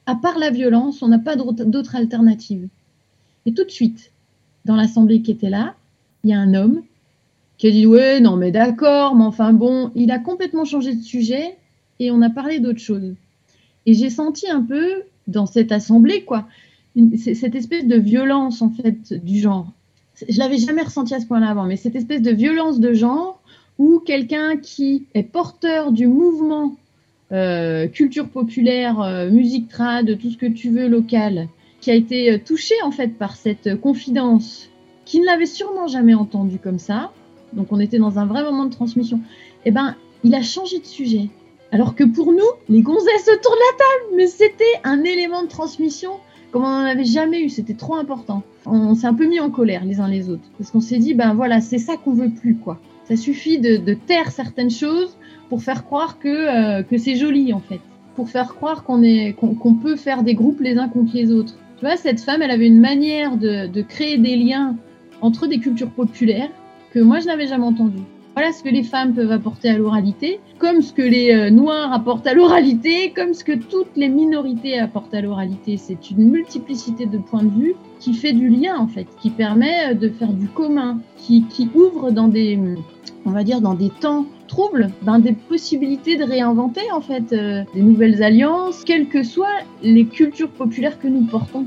à part la violence, on n'a pas d'autre alternative. Et tout de suite, dans l'assemblée qui était là, il y a un homme qui a dit Ouais, non, mais d'accord, mais enfin bon, il a complètement changé de sujet et on a parlé d'autre chose. Et j'ai senti un peu dans cette assemblée, quoi, cette espèce de violence en fait du genre. Je l'avais jamais ressenti à ce point-là avant, mais cette espèce de violence de genre où quelqu'un qui est porteur du mouvement euh, culture populaire, euh, musique trad, tout ce que tu veux local, qui a été euh, touché en fait par cette euh, confidence, qui ne l'avait sûrement jamais entendu comme ça, donc on était dans un vrai moment de transmission, eh ben il a changé de sujet. Alors que pour nous, les gonzesses autour de la table, mais c'était un élément de transmission comme on n'en avait jamais eu, c'était trop important. On, s'est un peu mis en colère les uns les autres, parce qu'on s'est dit, ben voilà, c'est ça qu'on veut plus, quoi. Ça suffit de, taire certaines choses pour faire croire que, euh, que c'est joli, en fait. Pour faire croire qu'on peut faire des groupes les uns contre les autres. Tu vois, cette femme, elle avait une manière de, créer des liens entre des cultures populaires que moi, je n'avais jamais entendu. Voilà ce que les femmes peuvent apporter à l'oralité, comme ce que les euh, noirs apportent à l'oralité, comme ce que toutes les minorités apportent à l'oralité. C'est une multiplicité de points de vue qui fait du lien, en fait, qui permet de faire du commun, qui, qui ouvre dans des, on va dire, dans des temps troubles, ben, des possibilités de réinventer en fait euh, des nouvelles alliances, quelles que soient les cultures populaires que nous portons.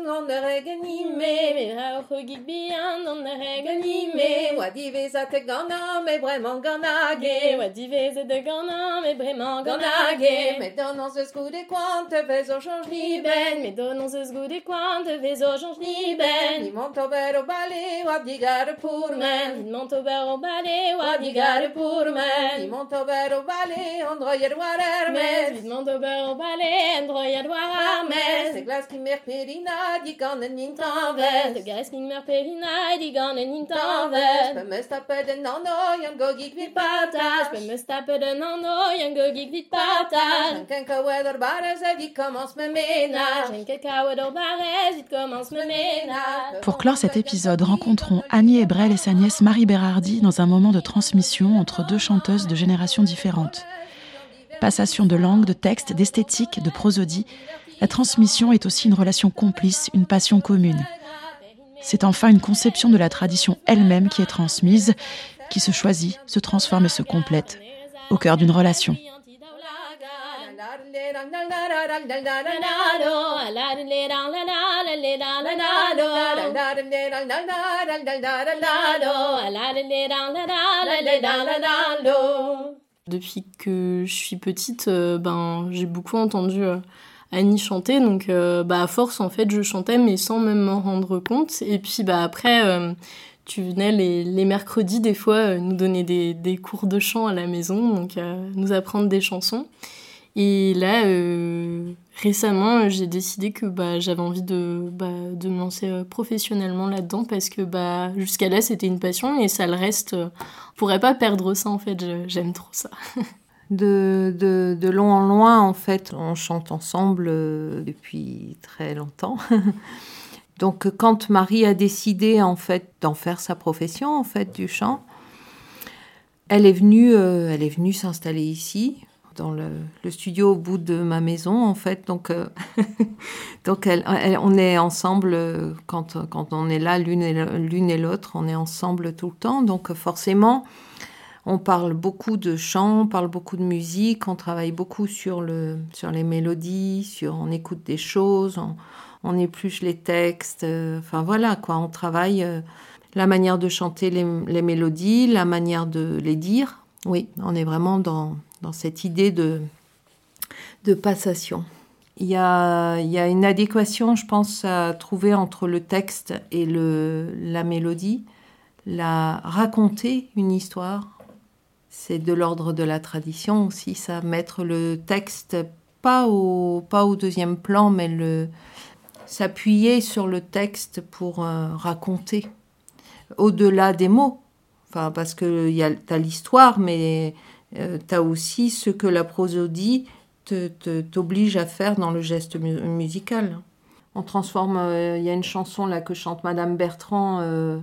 mais ma hogig bien on the reganime. Wadive sa te gana, mais vraiment ganage. Wadive sa te gana, mais vraiment ganage. Mais donnons ce scout des quantes, fais au change ni ben. Mais donnons ce scout des quantes, fais au change ni ben. Ni au bero balé, wadigare pour men. Ni monte au bero balé, wadigare pour men. Ni monte au bero balé, on droit voir Hermes. Ni monte au bero balé, on glace qui mer perina, di kan en in tanves. C'est glace qui mer perina, di kan en in peux me taper de nano, y'en go partage. Je peux me taper de nano, y'en go geek vite partage. J'en qu'un caouet barres, vite commence me ménage. J'en qu'un caouet barres, vite commence me ménage. Pour clore cet épisode, rencontrons Annie Ebrel et sa nièce Marie Bérardi dans un moment de transmission entre deux chanteuses de générations différentes. Passation de langue, de texte, d'esthétique, de prosodie, la transmission est aussi une relation complice, une passion commune. C'est enfin une conception de la tradition elle-même qui est transmise, qui se choisit, se transforme et se complète au cœur d'une relation. Depuis que je suis petite, euh, ben, j'ai beaucoup entendu euh, Annie chanter, donc euh, bah, à force, en fait, je chantais, mais sans même m'en rendre compte. Et puis bah, après, tu venais les, les, mercredis, des fois, nous donner des, des, cours de chant à la maison, donc nous apprendre des chansons. Et là, euh, récemment, j'ai décidé que bah, j'avais envie de, bah, de me lancer euh, professionnellement là-dedans parce que bah, jusqu'à là, c'était une passion et ça le reste. Euh, on pourrait pas perdre ça en fait, j'aime trop ça. <laughs> De, long en loin, en fait, on chante ensemble depuis très longtemps. <laughs> Donc, quand Marie a décidé en fait d'en faire sa profession, en fait, du chant, elle est venue, elle est venue s'installer ici dans le, studio au bout de ma maison, en fait. Donc, euh, <laughs> donc elle, on est ensemble euh, quand, quand on est là, l'une et l'autre, on est ensemble tout le temps. Donc, forcément, on parle beaucoup de chant, on parle beaucoup de musique, on travaille beaucoup sur, le, sur les mélodies, on écoute des choses, on, épluche les textes. Euh, enfin, voilà, quoi. On travaille la manière de chanter les, les mélodies, la manière de les dire. Oui, on est vraiment dans, dans cette idée de, de passation. Il y, a, il y a une adéquation, je pense, à trouver entre le texte et le, la mélodie. La raconter une histoire, c'est de l'ordre de la tradition aussi, ça, mettre le texte pas au, pas au deuxième plan, mais s'appuyer sur le texte pour euh, raconter, au-delà des mots. Enfin, parce que tu as l'histoire, mais euh, tu as aussi ce que la prosodie t'oblige à faire dans le geste musical. On transforme, euh, il y a une chanson là que chante Madame Bertrand, euh,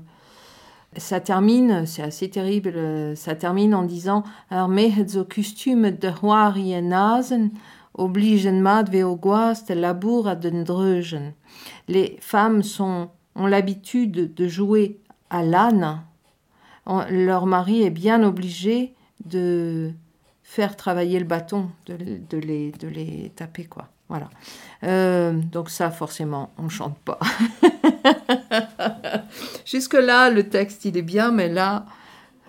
ça termine, c'est assez terrible, ça termine en disant so costume de roi nasen, obligen mad de labour den dreugen. Les femmes sont, ont l'habitude de jouer à l'âne. Leur mari est bien obligé de faire travailler le bâton, de, les, de les taper, quoi. Voilà. Euh, donc ça, forcément, on chante pas. <laughs> Jusque-là, le texte, il est bien, mais là,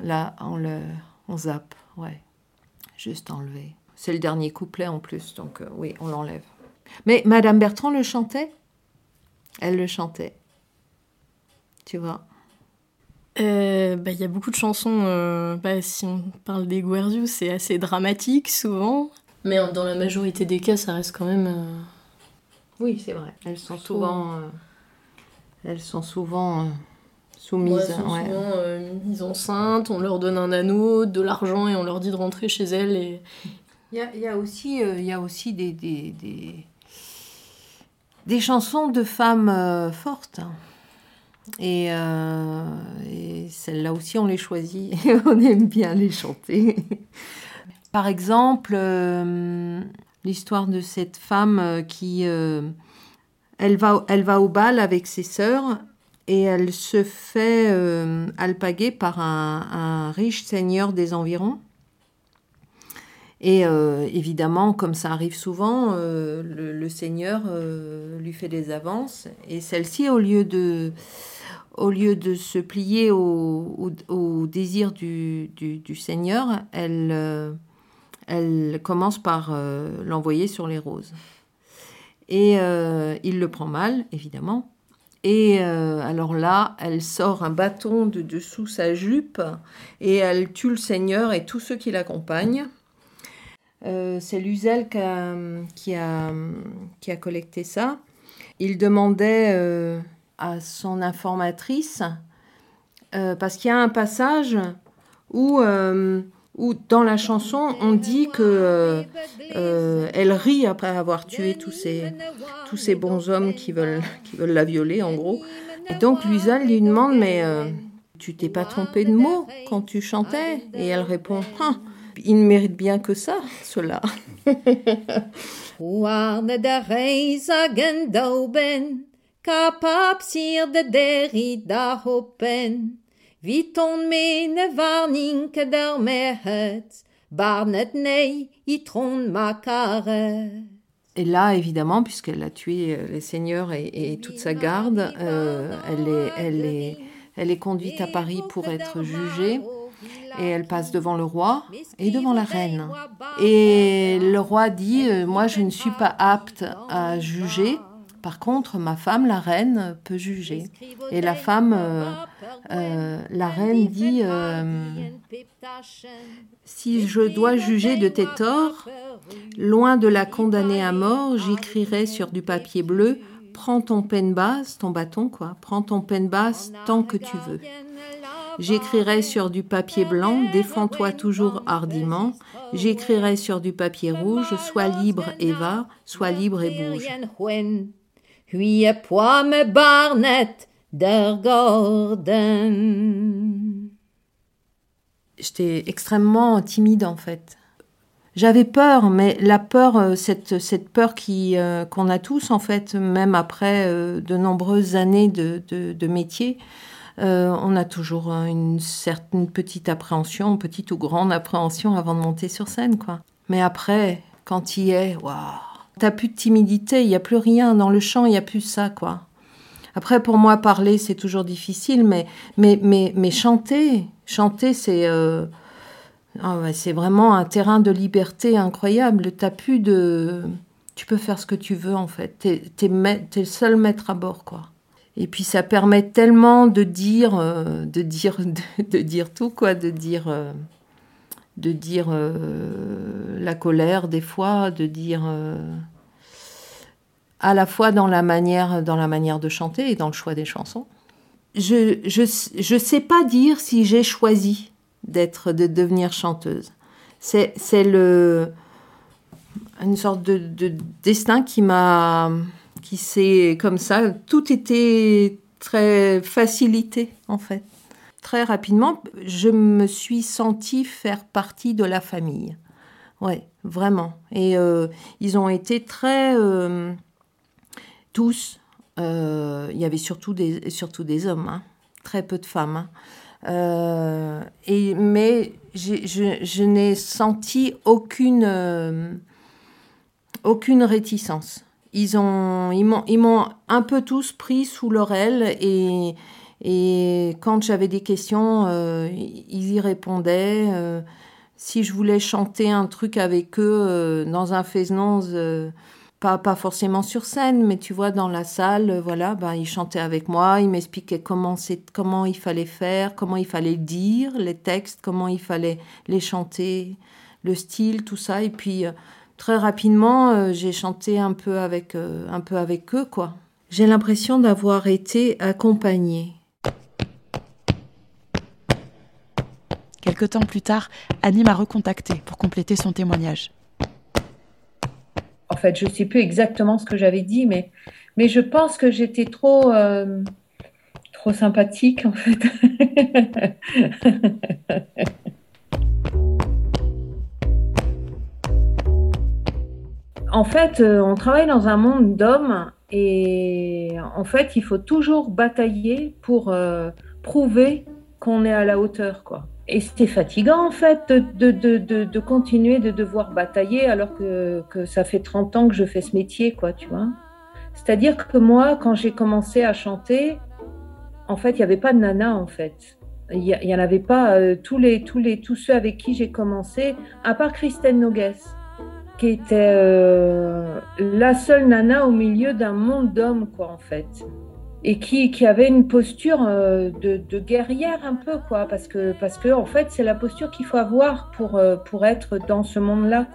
là, on le, on zappe, ouais. Juste enlever. C'est le dernier couplet en plus, donc euh, oui, on l'enlève. Mais Madame Bertrand le chantait? Elle le chantait. Tu vois? Euh, bah, il y a beaucoup de chansons, bah, si on parle des Guerrius, c'est assez dramatique souvent, mais dans la majorité des cas, ça reste quand même. Euh, oui, c'est vrai. Elles sont souvent. elles sont souvent soumises. elles sont souvent mises enceintes, on leur donne un anneau, de l'argent et on leur dit de rentrer chez elles. Et... Il, y a, y a aussi, il y a aussi des, des, des, des chansons de femmes fortes. Euh, et, celles-là aussi, on les choisit et <laughs> on aime bien les chanter. Par exemple, euh, l'histoire de cette femme euh, qui... elle, va, elle va au bal avec ses sœurs et elle se fait alpaguer par un, riche seigneur des environs. Et évidemment, comme ça arrive souvent, le, seigneur lui fait des avances. Et celle-ci, au lieu de, au lieu de se plier au, désir du, Seigneur, elle, euh, elle commence par euh, l'envoyer sur les roses. Et euh, il le prend mal, évidemment. Et alors là, elle sort un bâton de dessous sa jupe et elle tue le Seigneur et tous ceux qui l'accompagnent. C'est Luzel qui a, qui a, collecté ça. Il demandait à son informatrice, euh, parce qu'il y a un passage où, euh, où dans la chanson on dit que euh, elle rit après avoir tué tous ces, tous ces bons hommes qui veulent, qui veulent la violer en gros. Et donc Luisa lui demande mais tu t'es pas trompé de mots quand tu chantais? Et elle répond ah, il ne mérite bien que ça, cela. <laughs> kapap sir de deri da hopen. Wie ton mene warninke der mehet, bar net nei i tron makare. Et là, évidemment, puisqu'elle a tué euh, les seigneurs et, toute sa garde, euh, elle, est, elle, est, elle est conduite à Paris pour être jugée. Et elle passe devant le roi et devant la reine. Et le roi dit, euh, moi je ne suis pas apte à juger. Par contre, ma femme, la reine, peut juger. Et la femme, la reine dit, si je dois juger de tes torts, loin de la condamner à mort, j'écrirai sur du papier bleu Prends ton peine basse, ton bâton quoi, prends ton peine basse tant que tu veux. J'écrirai sur du papier blanc Défends-toi toujours hardiment. J'écrirai sur du papier rouge Sois libre et va, sois libre et bouge. J'étais extrêmement timide en fait. J'avais peur, mais la peur, euh, cette, cette peur qui, euh, qu'on a tous en fait, même après euh, de nombreuses années de, de, métier, on a toujours une certaine petite appréhension, petite ou grande appréhension avant de monter sur scène, quoi. Mais après, quand il est, waouh, t'as plus de timidité, il y a plus rien dans le chant, il y a plus ça, quoi. Après, pour moi, parler, c'est toujours difficile, mais, mais, mais, mais chanter, chanter, c'est euh, ah c'est vraiment un terrain de liberté incroyable. T'as plus de... Tu peux faire ce que tu veux, en fait. T'es es, le seul maître à bord, quoi. Et puis ça permet tellement de dire, euh, de dire, <laughs> de, dire tout, quoi, de dire, euh, de dire la colère des fois, de dire à la fois dans la manière, dans la manière de chanter et dans le choix des chansons. Je je je sais pas dire si j'ai choisi d'être de devenir chanteuse. C'est une sorte de, de destin qui m'a qui s'est comme ça tout était très facilité en fait. Très rapidement, je me suis sentie faire partie de la famille. Ouais, vraiment. Et euh, ils ont été très euh, tous. Euh, il y avait surtout des, surtout des hommes, hein. très peu de femmes. Hein. Et, mais je, n'ai senti aucune, aucune réticence. Ils, ont, ils, m'ont, ils un peu tous pris sous leur aile et, et quand j'avais des questions, ils y répondaient. si je voulais chanter un truc avec eux dans un Fesnance, pas, pas forcément sur scène, mais tu vois, dans la salle, euh, voilà, ben, il chantait avec moi, il m'expliquait comment, comment il fallait faire, comment il fallait dire les textes, comment il fallait les chanter, le style, tout ça. Et puis, euh, très rapidement, euh, j'ai chanté un peu, avec, un peu avec eux, quoi. J'ai l'impression d'avoir été accompagnée. Quelque temps plus tard, Annie m'a recontacté pour compléter son témoignage en fait, je ne sais plus exactement ce que j'avais dit, mais, mais je pense que j'étais trop, euh, trop sympathique, en fait. <laughs> en fait, euh, on travaille dans un monde d'hommes et en fait, il faut toujours batailler pour euh, prouver qu'on est à la hauteur, quoi et c'était fatigant en fait de, de, de, de, continuer de devoir batailler alors que, que, ça fait 30 ans que je fais ce métier, quoi, tu vois. C'est-à-dire que moi, quand j'ai commencé à chanter, en fait, il n'y avait pas de nana en fait. Il n'y en avait pas euh, tous, les, tous, les, tous ceux avec qui j'ai commencé, à part Christelle Nogues, qui était euh, la seule nana au milieu d'un monde d'hommes, quoi, en fait et qui, avait une posture euh, de, guerrière un peu, quoi, parce que, parce que en fait, c'est la posture qu'il faut avoir pour, euh, pour être dans ce monde-là.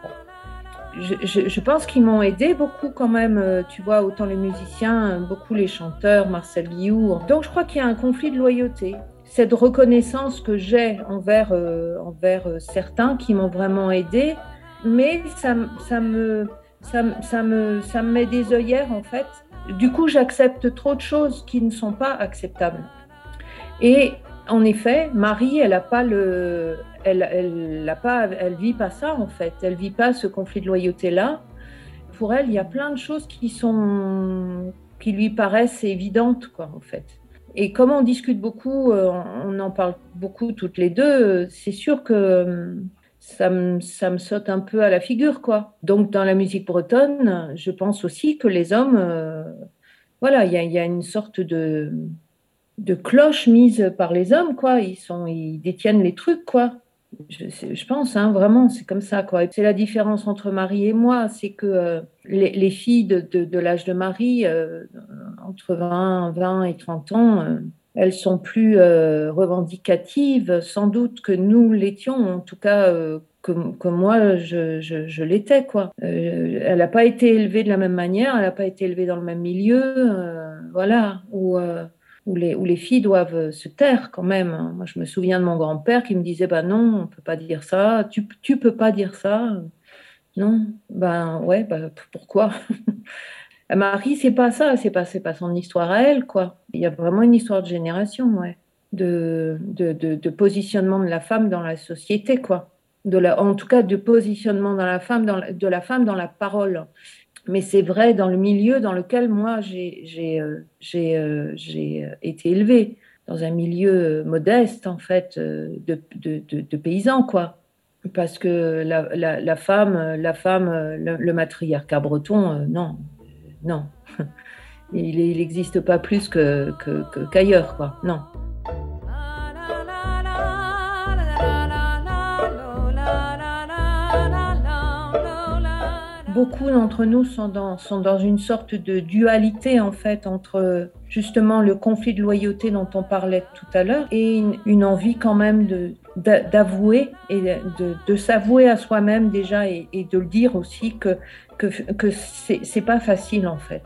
Je, je, je, pense qu'ils m'ont aidé beaucoup quand même, euh, tu vois, autant les musiciens, beaucoup les chanteurs, Marcel Guillou. Donc je crois qu'il y a un conflit de loyauté. Cette reconnaissance que j'ai envers, envers certains qui m'ont vraiment aidé, mais ça, ça, me, ça, ça, me, ça me met des œillères en fait du coup, j'accepte trop de choses qui ne sont pas acceptables. Et en effet, Marie, elle a pas le, elle, elle pas, elle vit pas ça en fait. Elle vit pas ce conflit de loyauté là. Pour elle, il y a plein de choses qui sont, qui lui paraissent évidentes quoi en fait. Et comme on discute beaucoup, euh, on en parle beaucoup toutes les deux. C'est sûr que ça me, ça me saute un peu à la figure, quoi. Donc, dans la musique bretonne, je pense aussi que les hommes, euh, voilà, il y a, une sorte de, de cloche mise par les hommes, quoi. Ils, sont, ils détiennent les trucs, quoi. Je, pense, hein, vraiment, c'est comme ça, quoi. C'est la différence entre Marie et moi, c'est que euh, les, les, filles de, de, l'âge de Marie, euh, entre 20, 20 et 30 ans, elles sont plus euh, revendicatives, sans doute, que nous l'étions, en tout cas euh, que, moi je, l'étais. quoi. Euh, elle n'a pas été élevée de la même manière, elle n'a pas été élevée dans le même milieu, voilà, où, les, filles doivent se taire quand même. Moi, je me souviens de mon grand-père qui me disait bah non, on peut pas dire ça, tu, tu peux pas dire ça. Non, ben ouais, ben, pourquoi? <laughs> Marie, c'est pas ça, c'est pas, pas son histoire à elle, quoi. Il y a vraiment une histoire de génération, ouais, de, positionnement de la femme dans la société, quoi. En tout cas, de positionnement dans la femme, dans la, de la femme dans la parole. Mais c'est vrai dans le milieu dans lequel moi j'ai, euh, euh, j'ai été élevée, dans un milieu modeste, en fait, euh, de, paysans, quoi parce que la, femme, la femme, le, le matriarcat breton, euh, non, non. <laughs> Il n'existe pas plus qu'ailleurs, que, que, qu'ailleurs, quoi. Non. Beaucoup d'entre nous sont dans, une sorte de dualité, en fait, entre justement le conflit de loyauté dont on parlait tout à l'heure et une, envie quand même d'avouer et de, s'avouer à soi-même déjà et, et, de le dire aussi que que, que c'est pas facile en fait.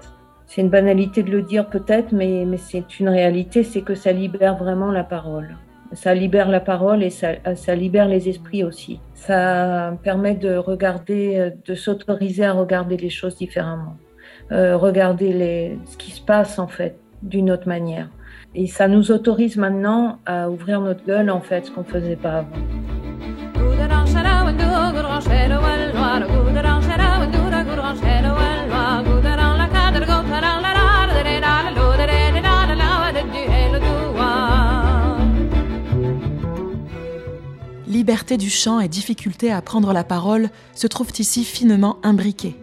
C'est une banalité de le dire peut-être, mais, mais c'est une réalité, c'est que ça libère vraiment la parole. Ça libère la parole et ça, ça libère les esprits aussi. Ça permet de regarder, de s'autoriser à regarder les choses différemment, euh, regarder les, ce qui se passe en fait d'une autre manière. Et ça nous autorise maintenant à ouvrir notre gueule en fait, ce qu'on faisait pas avant. Liberté du chant et difficulté à prendre la parole se trouvent ici finement imbriquées.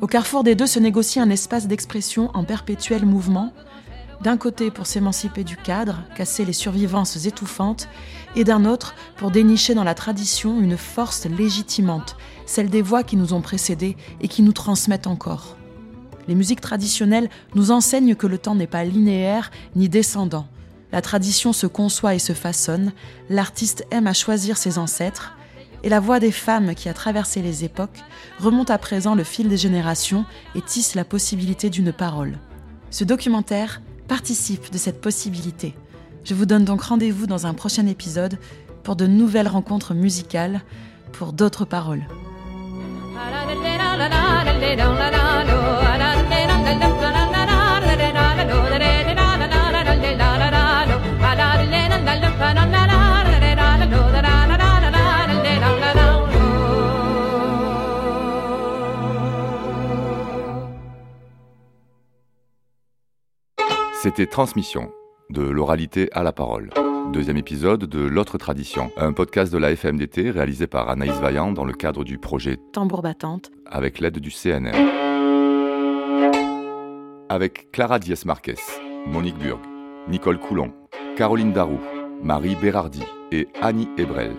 Au carrefour des deux se négocie un espace d'expression en perpétuel mouvement, d'un côté pour s'émanciper du cadre, casser les survivances étouffantes, et d'un autre pour dénicher dans la tradition une force légitimante, celle des voix qui nous ont précédés et qui nous transmettent encore. Les musiques traditionnelles nous enseignent que le temps n'est pas linéaire ni descendant. La tradition se conçoit et se façonne, l'artiste aime à choisir ses ancêtres, et la voix des femmes qui a traversé les époques remonte à présent le fil des générations et tisse la possibilité d'une parole. Ce documentaire participe de cette possibilité. Je vous donne donc rendez-vous dans un prochain épisode pour de nouvelles rencontres musicales, pour d'autres paroles. C'était Transmission, de l'oralité à la parole. Deuxième épisode de L'autre tradition, un podcast de la FMDT réalisé par Anaïs Vaillant dans le cadre du projet Tambour battante avec l'aide du CNR. Avec Clara Diaz Marquez, Monique Burg, Nicole Coulon, Caroline Darou, Marie Bérardi et Annie Ebrel,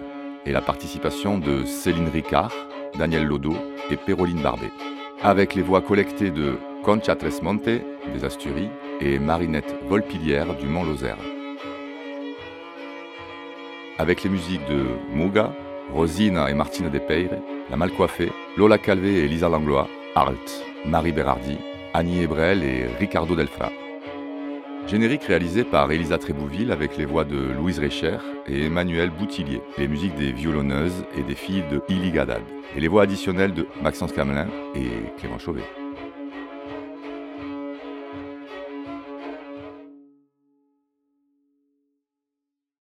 et la participation de Céline Ricard, Daniel Lodo et Péroline Barbet. Avec les voix collectées de Concha Tresmonte, des Asturies, et Marinette Volpilière du Mont-Lozère. Avec les musiques de Muga, Rosina et Martina Despeire, La Malcoiffée, Lola Calvé et Lisa Langlois, Alt, Marie Berardi, Annie Ebrel et Ricardo Delfra. Générique réalisé par Elisa Trébouville avec les voix de Louise Recher et Emmanuel Boutillier, les musiques des violonneuses et des filles de Illy Gadad, et les voix additionnelles de Maxence Camelin et Clément Chauvet.